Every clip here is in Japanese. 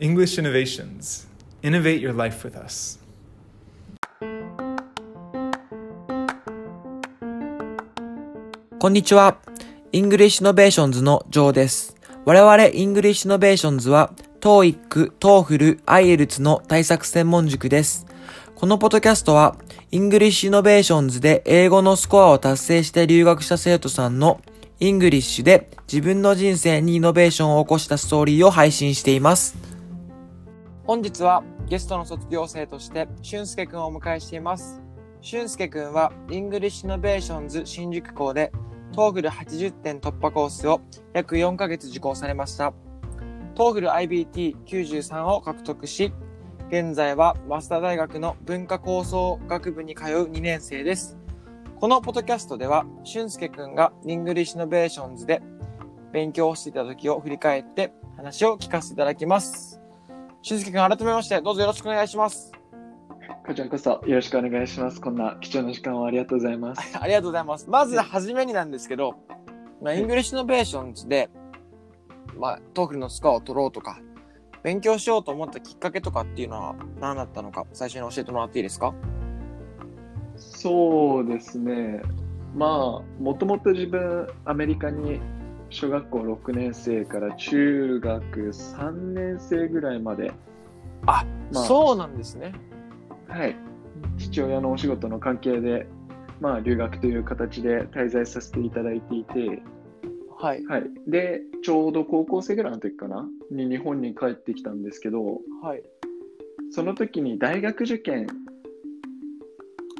English Innovations. Innovate your life with us. こんにちは。 English Innovations のジョーです。我々 English Innovations は、TOEIC、TOEFL、IELTS の対策専門塾です。このポッドキャストは、 English Innovations で英語のスコアを達成して留学した生徒さんの English で自分の人生にイノベーションを起こしたストーリーを配信しています。本日はゲストの卒業生として俊介くんをお迎えしています。俊介くんは English Innovations 新宿校で TOEFL80 点突破コースを約4ヶ月受講されました。TOEFL IBT93 を獲得し、現在は早稲田大学の文化構想学部に通う2年生です。このポッドキャストでは、俊介くんが English Innovations で勉強をしていた時を振り返って話を聞かせていただきます。俊介くん、改めましてどうぞよろしくお願いします。こちらこそよろしくお願いします。こんな貴重な時間をありがとうございます。ありがとうございます。まずはじめになんですけど、まあ、 English Innovations で、まあ、 TOEFL のスコアを取ろうとか、勉強しようと思ったきっかけとかっていうのは何だったのか、最初に教えてもらっていいですか？そうですね。まあ、もともと自分、アメリカに小学校6年生から中学3年生ぐらいまで、あ、まあそうなんですね。はい、父親のお仕事の関係で、まあ、留学という形で滞在させていただいていて、はい。はい、で、ちょうど高校生ぐらいの時かな？に日本に帰ってきたんですけど、はい。その時に大学受験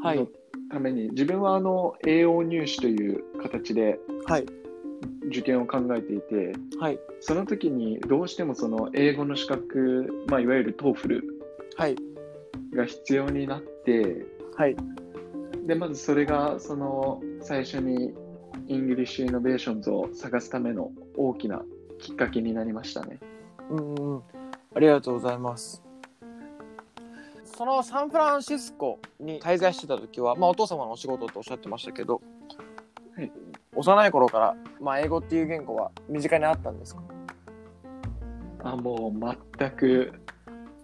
はいの。ために、自分はあの AO入試という形ではい。受験を考えていて、はい。その時にどうしてもその英語の資格、まあ、いわゆる TOEFL はい。が必要になって、はい。でまずそれがその最初に English Innovations を探すための大きなきっかけになりましたね。うんうん。ありがとうございます。そのサンフランシスコに滞在してた時は、まあ、お父様のお仕事とおっしゃってましたけど、はい、幼い頃から、まあ、英語っていう言語は身近にあったんですか？あもう全く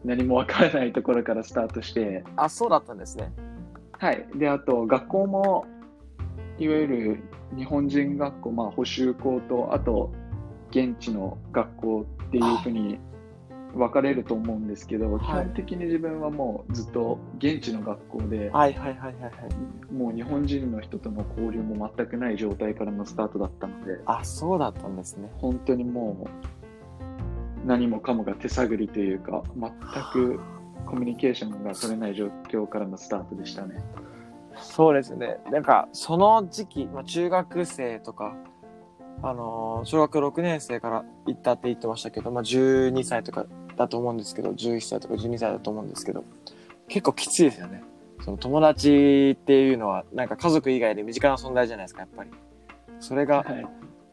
何もわからないところからスタートして、あそうだったんですね。はい。で、あと、学校も、いわゆる日本人学校、まあ、補習校と、あと、現地の学校っていうふうに分かれると思うんですけど、はい。基本的に自分はもうずっと現地の学校で、はいはいはいはいはい。もう日本人の人との交流も全くない状態からのスタートだったので、あそうだったんですね。本当にもう、何もかもが手探りというか、全くコミュニケーションが取れない状況からのスタートでしたね。そうですね。なんかその時期、まあ、中学生とかあのー小学6年生から行ったって言ってましたけど、まあ、12歳とかだと思うんですけど11歳とか12歳だと思うんですけど結構きついですよね。その友達っていうのはなんか家族以外で身近な存在じゃないですかやっぱり。それがはい。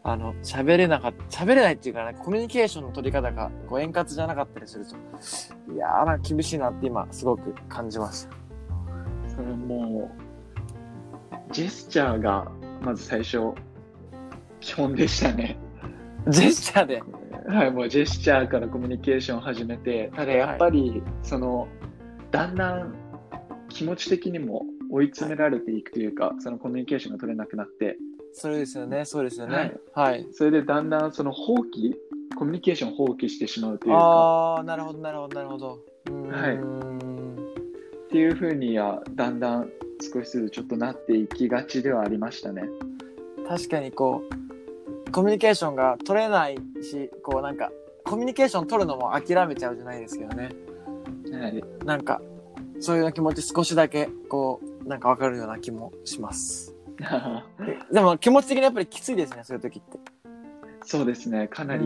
あの喋れなかった喋れないっていうかなんかコミュニケーションの取り方がこう円滑じゃなかったりするといやーなんか厳しいなって今すごく感じましたそれもう、ジェスチャーがまず最初、基本でしたね。ジェスチャーで。はい、もうジェスチャーからコミュニケーションを始めて、ただやっぱり、その、だんだん気持ち的にも追い詰められていくというか、そのコミュニケーションが取れなくなって、そうですよねそうですよね。はい。はい。それでだんだんその放棄、コミュニケーションを放棄してしまうというか、ああ、なるほど、なるほど、なるほど。はい。っていうふうにはだんだん少しずつちょっとなっていきがちではありましたね。確かにこう、コミュニケーションが取れないし、こうなんか、コミュニケーション取るのも諦めちゃうじゃないですけどね。はい、なんか、そういう気持ち少しだけ、こう、なんかわかるような気もします。でも気持ち的にやっぱりきついですね、そういう時って。そうですね、かなうり。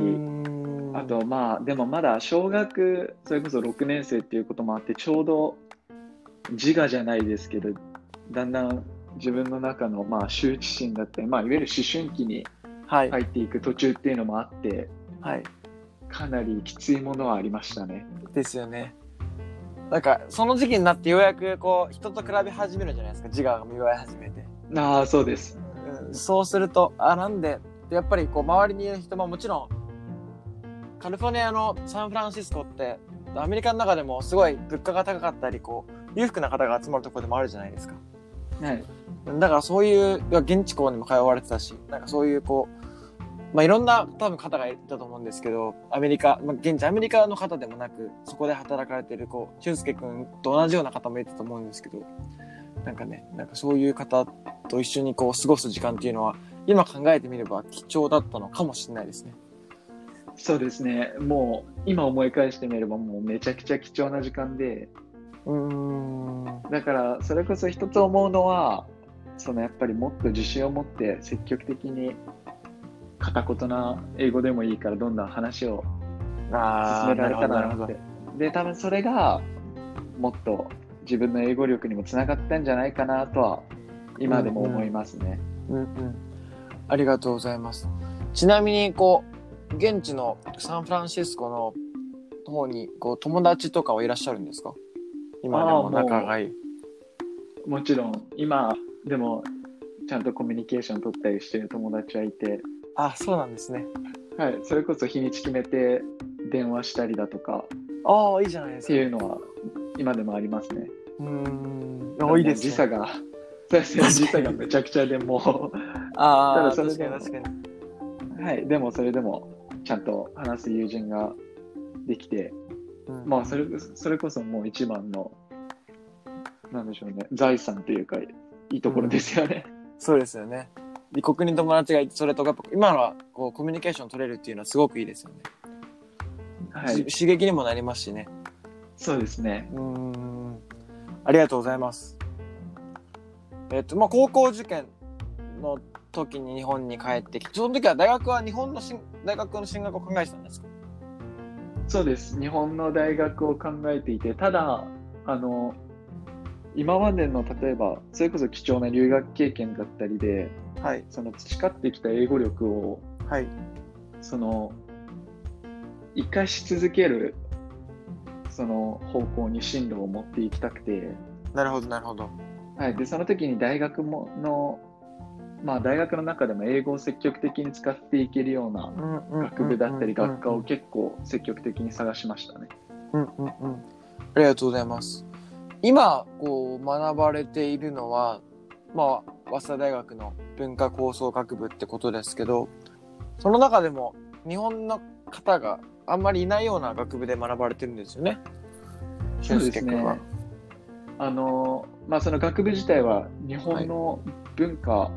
あと、まあ、でもまだ小学、それこそ6年生っていうこともあって、ちょうど自我じゃないですけど、だんだん自分の中の、まあ、羞恥心だったり、まあ、いわゆる思春期にはい。入っていく途中っていうのもあって、はい。かなりきついものはありましたね。ですよね。なんか、その時期になってようやく、こう、人と比べ始めるじゃないですか。自我が芽生え始めて。ああ、そうです。うんそうすると、あ、なんで、でやっぱりこう、周りにいる人ももちろん、カリフォルニアのサンフランシスコって、アメリカの中でもすごい物価が高かったり、こう、裕福な方が集まるところでもあるじゃないですか。はい。だからそういう、現地校にも通われてたし、なんかそういうこう、まあいろんな多分方がいたと思うんですけど、アメリカ、まあ現地アメリカの方でもなく、そこで働かれてる、こう、俊介くんと同じような方もいたと思うんですけど、なんかね、なんかそういう方と一緒にこう過ごす時間っていうのは、今考えてみれば貴重だったのかもしれないですね。そうですね。もう、今思い返してみれば、もうめちゃくちゃ貴重な時間で、うーん。だから、それこそ一つ思うのは、そのやっぱりもっと自信を持って積極的に片言な英語でもいいからどんどん話を進められたらなって。で、多分それがもっと自分の英語力にもつながったんじゃないかなとは今でも思いますね。うんうん。ありがとうございます。ちなみに、こう、現地のサンフランシスコの方に、こう、友達とかはいらっしゃるんですか？今でも仲がいい。もちろん今でもちゃんとコミュニケーション取ったりしてる友達はいて、あ、そうなんですね。はい、それこそ日にち決めて電話したりだとかああ、いいじゃないでっすか。ていうのは今でもありますね。うーん。あいいですね。時差が、そうですね、時差がめちゃくちゃでもああ、ただそれ確かでもに確かに。う、はい、でもそれでもちゃんと話す友人ができて、うんまあそれそれこそもう一番の、なんでしょうね、財産というか、いいところですよね。そうですよね。異国に友達がいて、それとやっぱ今のはこうコミュニケーション取れるっていうのはすごくいいですよね。はい、し刺激にもなりますしね。そうですね。うーん。ありがとうございます。えっと、まあ、高校受験の時に日本に帰ってきて、その時は大学は日本のしん大学の進学を考えてたんですか？そうです。日本の大学を考えていて、ただ、あの、今までの例えば、それこそ貴重な留学経験だったりで、はい。その培ってきた英語力を、はい。その、生かし続ける、その方向に進路を持っていきたくて、なるほど、なるほど。はい。で、その時に大学もの、まあ大学の中でも英語を積極的に使っていけるような学部だったり学科を結構積極的に探しましたね。うんうんうん。ありがとうございます。今、こう、学ばれているのは、まあ、早稲田大学の文化構想学部ってことですけど、その中でも日本の方があんまりいないような学部で学ばれてるんですよね。俊介君は。。あの、まあその学部自体は日本の文化を、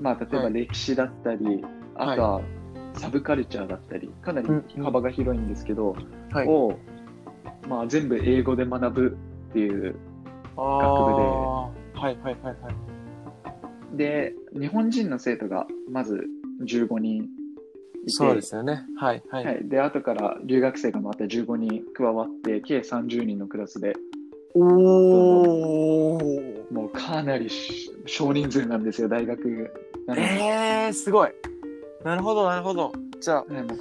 まあ例えばはい歴史だったり、あとはサブカルチャーだったり、かなり幅が広いんですけど、はい。を、まあ全部英語で学ぶっていうあーはいはいはいはい。で、日本人の生徒がまず15人いて、そうですよね。はいはい。はい、で、後から留学生がまた15人加わって、計30人のクラスで、おー。もうかなりし少人数なんですよ、大学。えー、すごい。なるほどなるほど。じゃあ、ねもう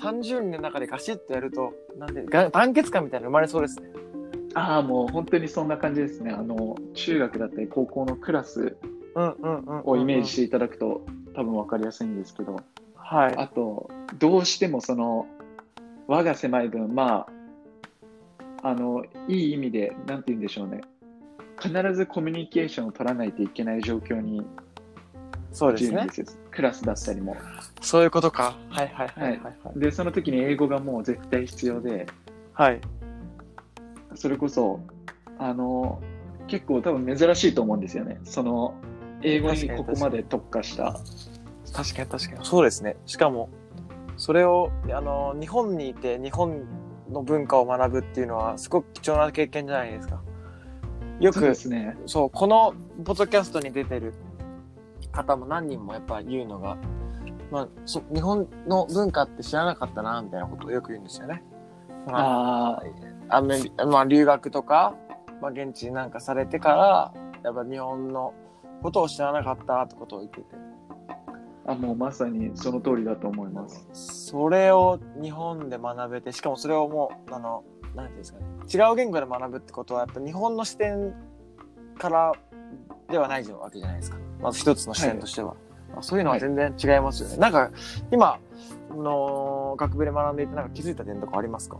30人の中でガシッとやると、なんで、が団結感みたいなの生まれそうですね。ああ、もう本当にそんな感じですね。あの、中学だったり高校のクラスうんうんうん、をイメージしていただくと多分わかりやすいんですけど、はい。あと、どうしてもその、輪が狭い分、まあ、あの、いい意味で、なんて言うんでしょうね。必ずコミュニケーションを取らないといけない状況にそうですね。クラスだったりも。そういうことか。はいはいはいはいはい。で、その時に英語がもう絶対必要で、はい。それこそ、あの、結構多分珍しいと思うんですよね。その、英語にここまで特化した。確かに確かに。そうですね。しかも、それを、あの、日本にいて日本の文化を学ぶっていうのは、すごく貴重な経験じゃないですか。よそうでく、すね。そう、このポッドキャストに出てる方も何人もやっぱ言うのが、まあ、そ日本の文化って知らなかったな、みたいなことをよく言うんですよね。あアメリまあ、留学とか、まあ、現地になんかされてから、やっぱ日本のことを知らなかったってことを言ってて。あ、あ、もうまさにその通りだと思います。それを日本で学べて、しかもそれをもう、あの、なんていうんですかね。違う言語で学ぶってことは、やっぱ日本の視点からではないわけじゃないですか。まず一つの視点としては。まあそういうのは全然違いますよね。なんか、今、の学部で学んでいてなんか気づいた点とかありますか？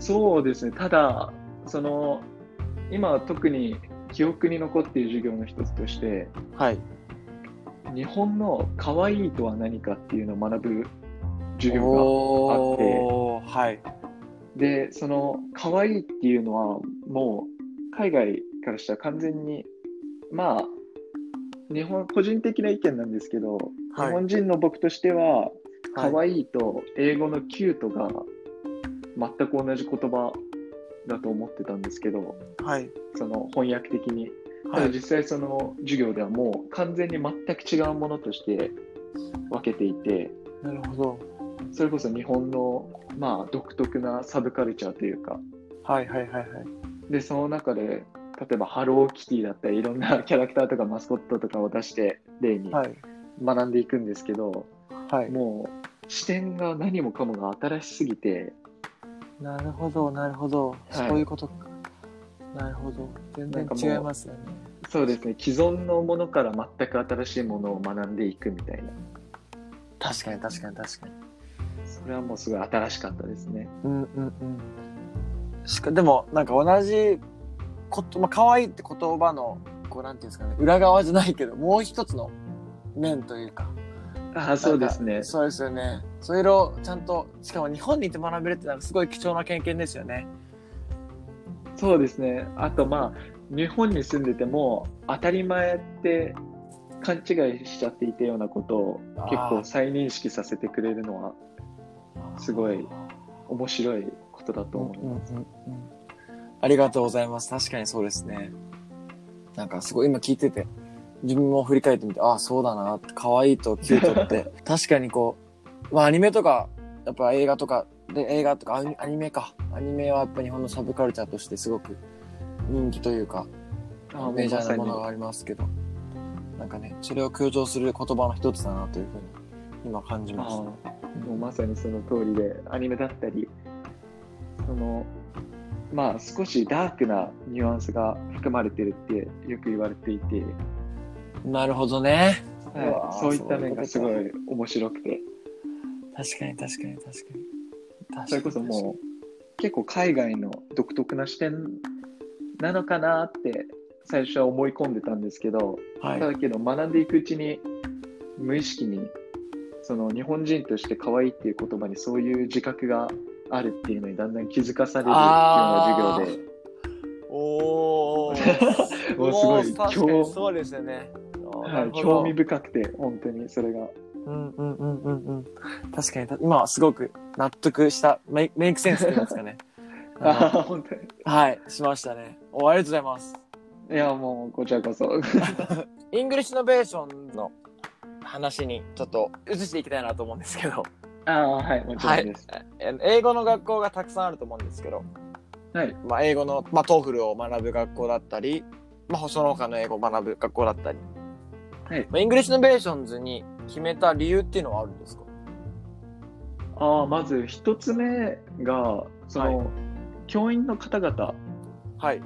そうですね。ただ、その、今は特に記憶に残っている授業の一つとして、はい。日本の可愛いとは何かっていうのを学ぶ授業おーはい。がで、その可愛いっていうのはもう海外からしたら完全に、まあ、日本、個人的な意見なんですけど、はい日本人の僕としては、はい可愛いと英語のキュートが全く同じ言葉だと思ってたんですけど、はい。その翻訳的に。たはい。だ実際その授業ではもう完全に全く違うものとして分けていて、なるほど。それこそ日本のまあ独特なサブカルチャーというか、はいはいはいはい。で、その中で、例えばハローキティだったり、いろんなキャラクターとかマスコットとかを出して例にはい。学んでいくんですけど、はい。もう視点が何もかもが新しすぎて、なるほど、なるほど。はいそういうことか。なるほど。全然違いますよね。そうですね、既存のものから全く新しいものを学んでいくみたいな。確かに確かに確かに。それはもうすごい新しかったですね。うんうんうん。しかでも、なんか同じこと、まあ、可愛いって言葉の、こう、なんていうんですかね、裏側じゃないけど、もう一つの面というか。ああ、そうですね。そうですよね。それをちゃんと、しかも日本にいて学べるってなんかすごい貴重な経験ですよね。そうですね。あとまあ、日本に住んでても当たり前って勘違いしちゃっていたようなことを結構再認識させてくれるのはすごい面白いことだと思います。うんうんうんありがとうございます。確かにそうですね。なんかすごい今聞いてて、自分も振り返ってみて、ああ、そうだな可愛いとキュートって、確かにこう、まあアニメとか、やっぱ映画とか、で映画とかアニアニメか。アニメはやっぱ日本のサブカルチャーとしてすごく人気というか、ああメジャーなものまがありますけど、なんかね、それを強調する言葉の一つだなというふうに今感じました。もうまさにその通りで、アニメだったり、その、まあ少しダークなニュアンスが含まれてるってよく言われていて、なるほどね。はい、ーそういった面がすごい面白くて、確かに確かに確かに。確かにそれこそもう結構海外の独特な視点なのかなって最初は思い込んでたんですけど、う、はいた。だけど学んでいくうちに無意識にその日本人として可愛いっていう言葉にそういう自覚があるっていうのにだんだん気づかされるような授業で、おー。も うすごい確かに興そうですよね。はい、興味深くて本当にそれが。うんうんうんうんうん。確かにた、今はすごく納得した、メイ make sense って言いますかね。ああ本当に。はい、しましたね。お、ありがとうございます。いやもうこちらこそ。 English Innovation の話にちょっと移していきたいなと思うんですけど、ああはいもちろんです。え英語の学校がたくさんあると思うんですけど、はい。まあ、英語の、まあ、 TOEFL を学ぶ学校だったり、まあ、その他の英語を学ぶ学校だったり、はいまあ、 English Innovations に決めた理由っていうのはあるんですか？ああまず一つ目がその、教員の方々はい。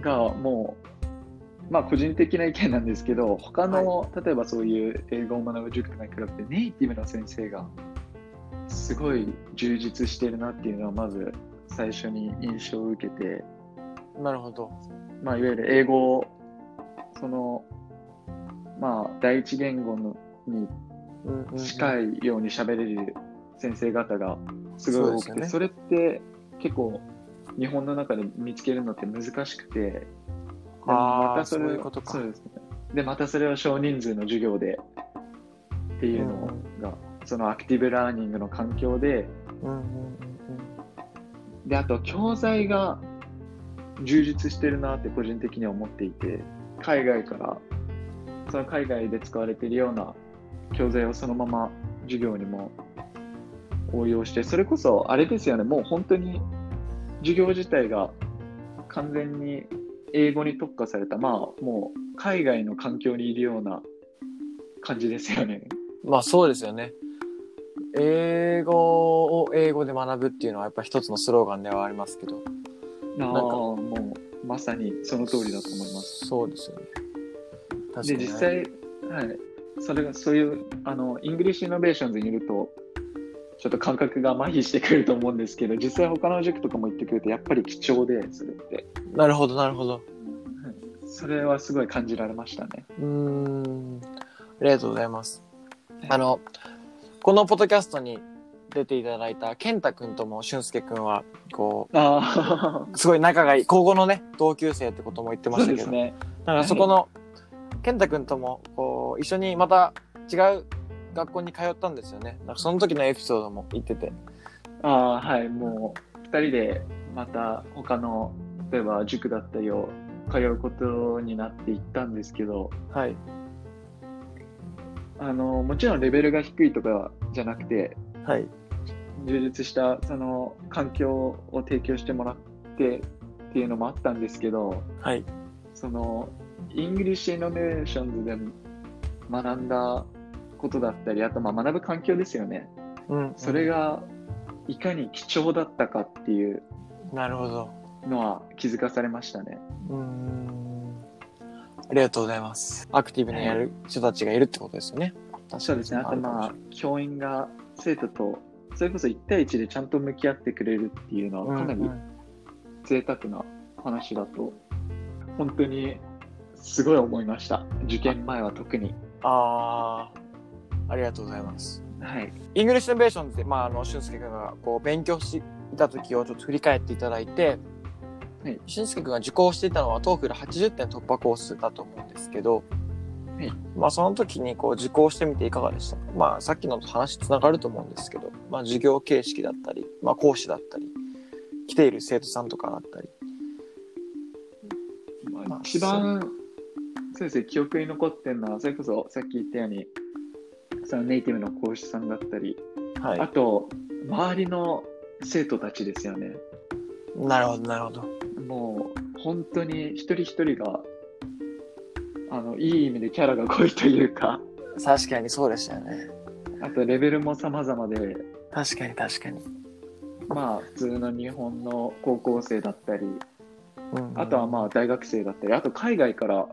がもう、まあ個人的な意見なんですけど、他の、例えばそういう英語を学ぶ塾とかに比べてネイティブの先生がすごい充実してるなっていうのはまず最初に印象を受けて、なるほど。まあいわゆる英語を、その、まあ第一言語のにうんうんうん近いように喋れる先生方がすごい多くて、そね。それって結構日本の中で見つけるのって難しくて、またそれをそういうことか。そうですね。で、またそれを少人数の授業でっていうのが、そのアクティブラーニングの環境で、うんうんうん。で、あと教材が充実してるなって個人的には思っていて、海外から、その海外で使われているような教材をそのまま授業にも応用して、それこそあれですよね、もう本当に授業自体が完全に英語に特化された、まあもう海外の環境にいるような感じですよね。うん。まあそうですよね。英語を英語で学ぶっていうのはやっぱ一つのスローガンではありますけど。なんかもうまさにその通りだと思います。そうですよね。で、に、実際、はい、それが、そういう、あの、 English Innovations にいると、ちょっと感覚が麻痺してくると思うんですけど、実際他の塾とかも行ってくると、やっぱり貴重で、それって。なるほど、なるほど。それはすごい感じられましたね。うーん。ありがとうございます。あの、このポッドキャストに出ていただいた健太くんとも俊介くんは、こあう、すごい仲がいい、高校のね、同級生ってことも言ってあ、ましたけど、そうですね。だからそこの、健太くんとも、こう、一緒にまた違う学校に通ったんですよね。なんかその時のエピソードも言ってて。ああ、はい、もう、二人でまた他の、例えば塾だったりを通うことになっていったんですけど、はい。あの、もちろんレベルが低いとかじゃなくて、はい。充実したその環境を提供してもらってっていうのもあったんですけど、はい。その、 English Innovations で学んだことだったり、あとまあ学ぶ環境ですよね。うん。それがいかに貴重だったかっていうなるほど。のは気づかされましたね。うーん。ありがとうございます。アクティブにやる人たちがいるってことですよね。そうですね。あとまあ、教員が生徒と、それこそ1対1でちゃんと向き合ってくれるっていうのはかなりうんうん贅沢な話だと、本当にすごい思いました。受験前は特に。ああ、ありがとうございます。はい。 English Innovations で、まあ、あの、俊介君がこう勉強していた時をちょっと振り返っていただいて、はい俊介君が受講していたのは、 TOEFL 80点突破コースだと思うんですけど、はいまあ、その時にこう受講してみていかがでしたか？まあ、さっきのと話つながると思うんですけど、まあ、授業形式だったり、まあ、講師だったり、来ている生徒さんとかだったり。まあ一番、そうですね、記憶に残ってるのは、それこそさっき言ったように、そのネイティブの講師さんだったり、はいあ。と、周りの生徒たちですよね。なるほど、なるほど。もう、本当に一人一人が、あの、いい意味でキャラが濃いというか、確かにそうでしたよね。あとレベルも様々で、確かに確かに。まあ、普通の日本の高校生だったり、うんあとはまあ、大学生だったり、あと海外から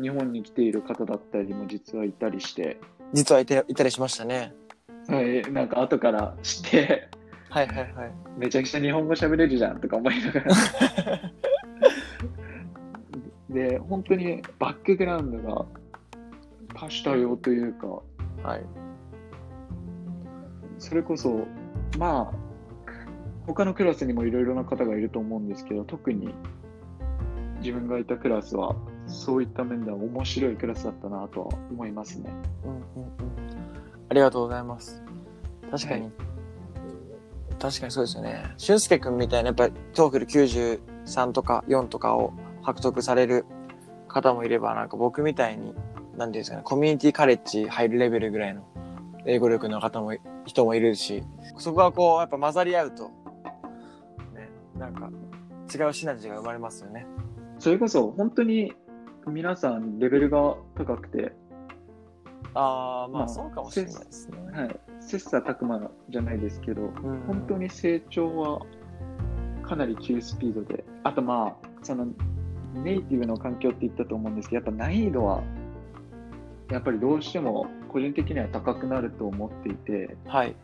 日本に来ている方だったりも実はいたりして、実はいていたりしましたね。はい、なんか後から知って、はいはいはい。めちゃくちゃ日本語喋れるじゃんとか思いながら。で、本当にバックグラウンドが多種多様というか、はい。それこそ、まあ、他のクラスにもいろいろな方がいると思うんですけど、特に自分がいたクラスは、そういった面では面白いクラスだったなとは思いますね。うんうんうん。ありがとうございます。確かに。はい確かにそうですよね。俊介くんみたいな、やっぱり TOEFL 93とか4とかを獲得される方もいれば、なんか僕みたいに、なんていうんですかね、コミュニティカレッジ入るレベルぐらいの英語力の方も、人もいるし、そこがこう、やっぱ混ざり合うと、ね、なんか違うシナジーが生まれますよね。それこそ、本当に皆さんレベルが高くて、ああ、ままああそうかもしれないですね。はい、切磋琢磨じゃないですけど、うん本当に成長はかなり急スピードで、あとまあ、そのネイティブの環境って言ったと思うんですけど、やっぱ難易度は、やっぱりどうしても個人的には高くなると思っていて、はい。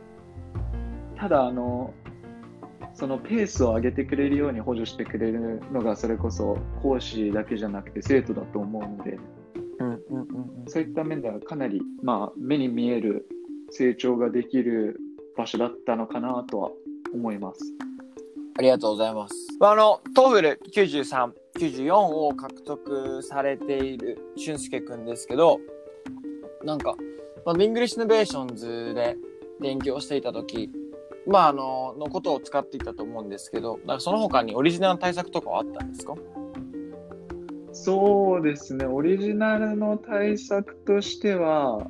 ただ、あの、そのペースを上げてくれるように補助してくれるのが、それこそ講師だけじゃなくて生徒だと思うので、うんうんうんうん。そういった面ではかなり、まあ、目に見える成長ができる場所だったのかなとは思います。ありがとうございます。まあ、あの、 TOEFL 93、94を獲得されている俊介くんですけど、なんか、まあ、 English Innovations で勉強していた時まあ、あの、のことを使っていたと思うんですけど、なんかその他にオリジナルの対策とかはあったんですか？そうですね、オリジナルの対策としては、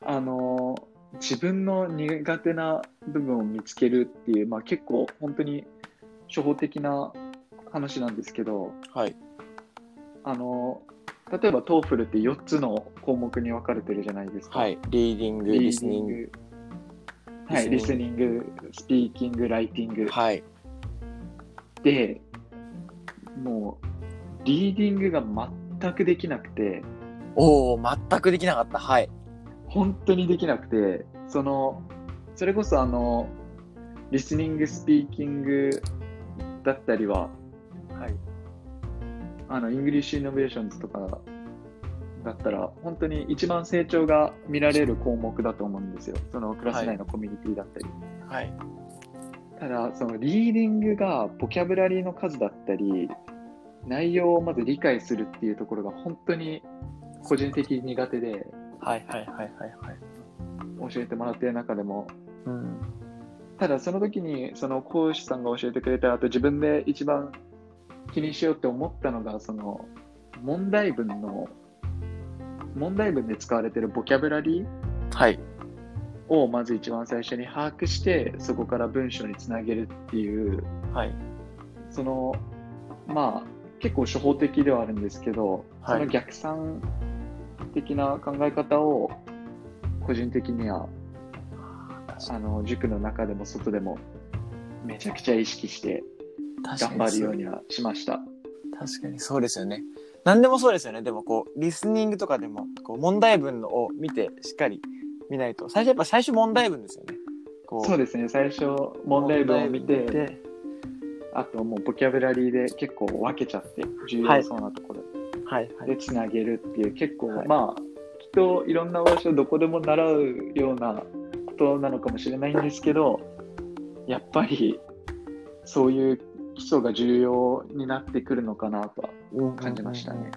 あの、自分の苦手な部分を見つけるっていう、まあ結構本当に初歩的な話なんですけど、はい。あの、例えば TOEFL って4つの項目に分かれてるじゃないですか。はい。リーディング、リスニング。グ。はい、リスニング、スピーキング、ライティング。はい。で、もう、リーディングが全くできなくて、おお全くできなかった。はい。本当にできなくて、その、それこそあの、リスニング、スピーキングだったりは、はい。あの、 English Innovations とかだったら、本当に一番成長が見られる項目だと思うんですよ。そのクラス内のコミュニティだったり。はい。ただ、そのリーディングがボキャブラリーの数だったり、内容をまず理解するっていうところが本当に個人的に苦手で、はいはいはいはいはい。教えてもらっている中でも、うん。ただその時にその講師さんが教えてくれた後自分で一番気にしようって思ったのがその問題文の問題文で使われているボキャブラリーはい。をまず一番最初に把握してそこから文章につなげるっていうはい。そのまあ結構初歩的ではあるんですけど、はいその逆算的な考え方を個人的にはあの塾の中でも外でもめちゃくちゃ意識して頑張るようにはしました。確かにそうですよね。何でもそうですよね。でもこう、リスニングとかでも、こう、問題文を見て、しっかり見ないと。最初やっぱ最初問題文ですよね。こそうですね、最初問題文を見て、あともうボキャブラリーで結構分けちゃって、重要そうなところはいはい。でつなげるっていう、結構、はいまあ、きっといろんな場所どこでも習うようなことなのかもしれないんですけど、やっぱりそういう基礎が重要になってくるのかなとは感じましたね。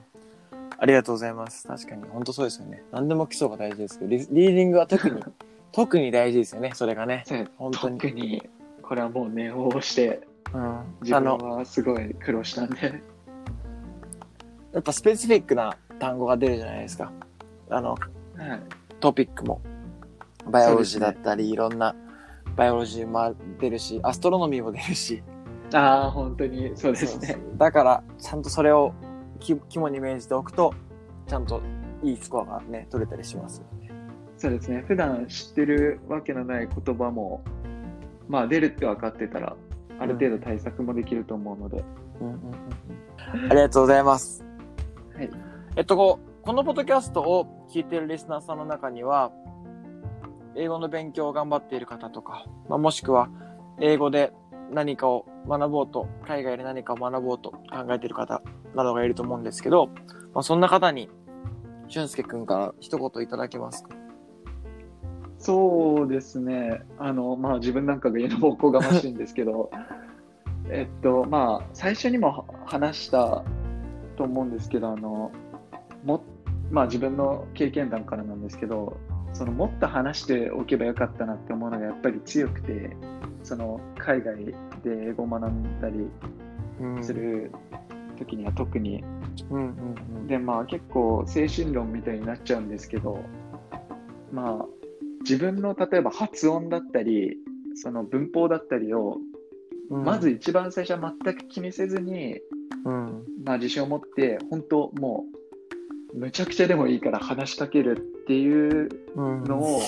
ありがとうございます。確かに、本当そうですよね。何でも基礎が大事ですけど、リリーディングは特に、特に大事ですよね、それがね。本当に特に、これはもう念を押して、うん。自分はすごい苦労したんで、やっぱスペシフィックな単語が出るじゃないですか。あの、はい、トピックも。バイオロジーだったり、いろんな、バイオロジーも出るし、アストロノミーも出るし。ああ、本当にそうですね。だから、ちゃんとそれをき肝に銘じておくと、ちゃんといいスコアがね、取れたりします。そうですね。普段知ってるわけのない言葉も、まあ出るって分かってたら、ある程度対策もできると思うので、うんうんうんありがとうございます。はい。えっと、こうこのポッドキャストを聞いてるリスナーさんの中には、英語の勉強を頑張っている方とか、まあ、もしくは、英語で何かを学ぼうと、海外で何かを学ぼうと考えている方などがいると思うんですけど、まあ、そんな方に、俊介くんから一言いただけますか？そうですね。あの、まあ自分なんかが言うのもおこがましいんですけど、えっと、まあ最初にもは話したと思うんですけど、あの、も、まあ自分の経験談からなんですけど、そのもっと話しておけばよかったなって思うのがやっぱり強くて、その海外で英語を学んだりうん。する時には特に、うんうんでまあ結構精神論みたいになっちゃうんですけどまあ自分の例えば発音だったりその文法だったりをうん。まず一番最初は全く気にせずに、うん、まあ、自信を持って本当もうむちゃくちゃでもいいから話しかけるっていううん、のを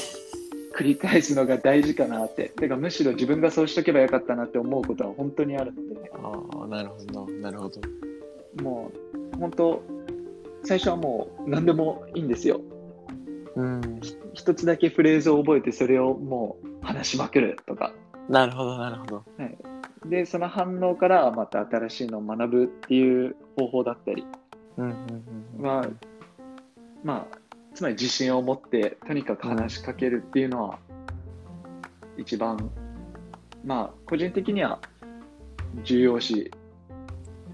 繰り返すのが大事かなっててかむしろ自分がそうしとけばよかったなって思うことは本当にあるのでああ、なるほど、なるほど。もう本当最初はもう何でもいいんですようん。一つだけフレーズを覚えてそれをもう話しまくるとかなるほど、なるほど。でその反応からまた新しいのを学ぶっていう方法だったりうんうんうん。まあまあつまり自信を持ってとにかく話しかけるっていうのは一番まあ個人的には重要視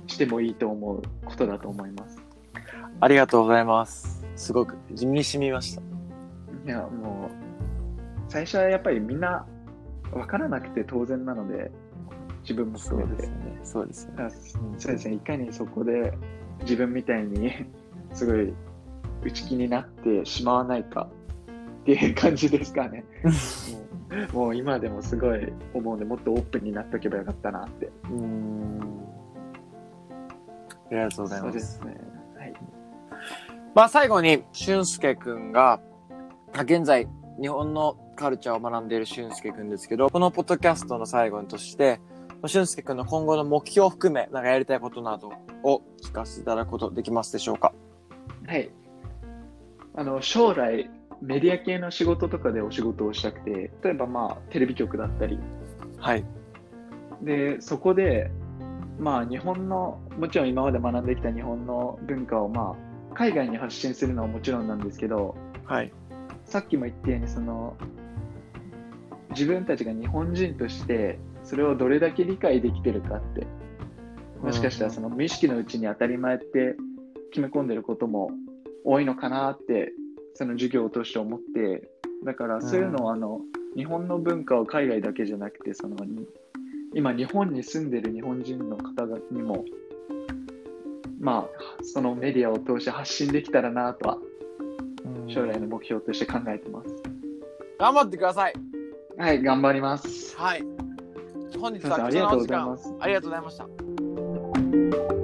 してもいいと思うことだと思いますありがとうございます。すごく地味に染みました。いやもう最初はやっぱりみんな分からなくて当然なので自分も含めてね。そうですよね。だからそうですね、いかにそこで自分みたいに すごい内気になってしまわないかっていう感じですかね。も うもう今でもすごい思うんで、もっとオープンになっておけばよかったなって。うーん。ありがとうございま。そうですすね。はい。まあ最後に、俊介くんが、あ現在、日本のカルチャーを学んでいる俊介くんですけど、このポッドキャストの最後として、俊介くんの今後の目標を含め、なんかやりたいことなどを聞かせていただくことできますでしょうか？はい。あの将来メディア系の仕事とかでお仕事をしたくて、例えばまあテレビ局だったり、はい。で、そこで、まあ日本の、もちろん今まで学んできた日本の文化をまあ海外に発信するのはもちろんなんですけど、はい。さっきも言ったようにその自分たちが日本人としてそれをどれだけ理解できてるかってもしかしたらその無意識のうちに当たり前って決め込んでることも多いのかなってその授業を通して思ってだからそういうのをあの日本の文化を海外だけじゃなくてその今日本に住んでる日本人の方々にもまあそのメディアを通して発信できたらなとは将来の目標として考えてます。頑張ってください。はい、頑張ります。はい。本日はありがとうございます。間ありがとうございました。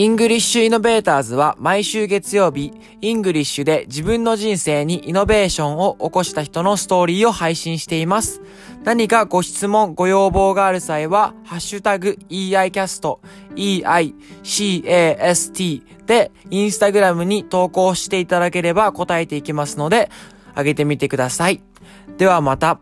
English Innovators は毎週月曜日、 English で自分の人生にイノベーションを起こした人のストーリーを配信しています。何かご質問、ご要望がある際は、ハッシュタグ EICAST、EICAST でインスタグラムに投稿していただければ答えていきますので、あげてみてください。ではまた。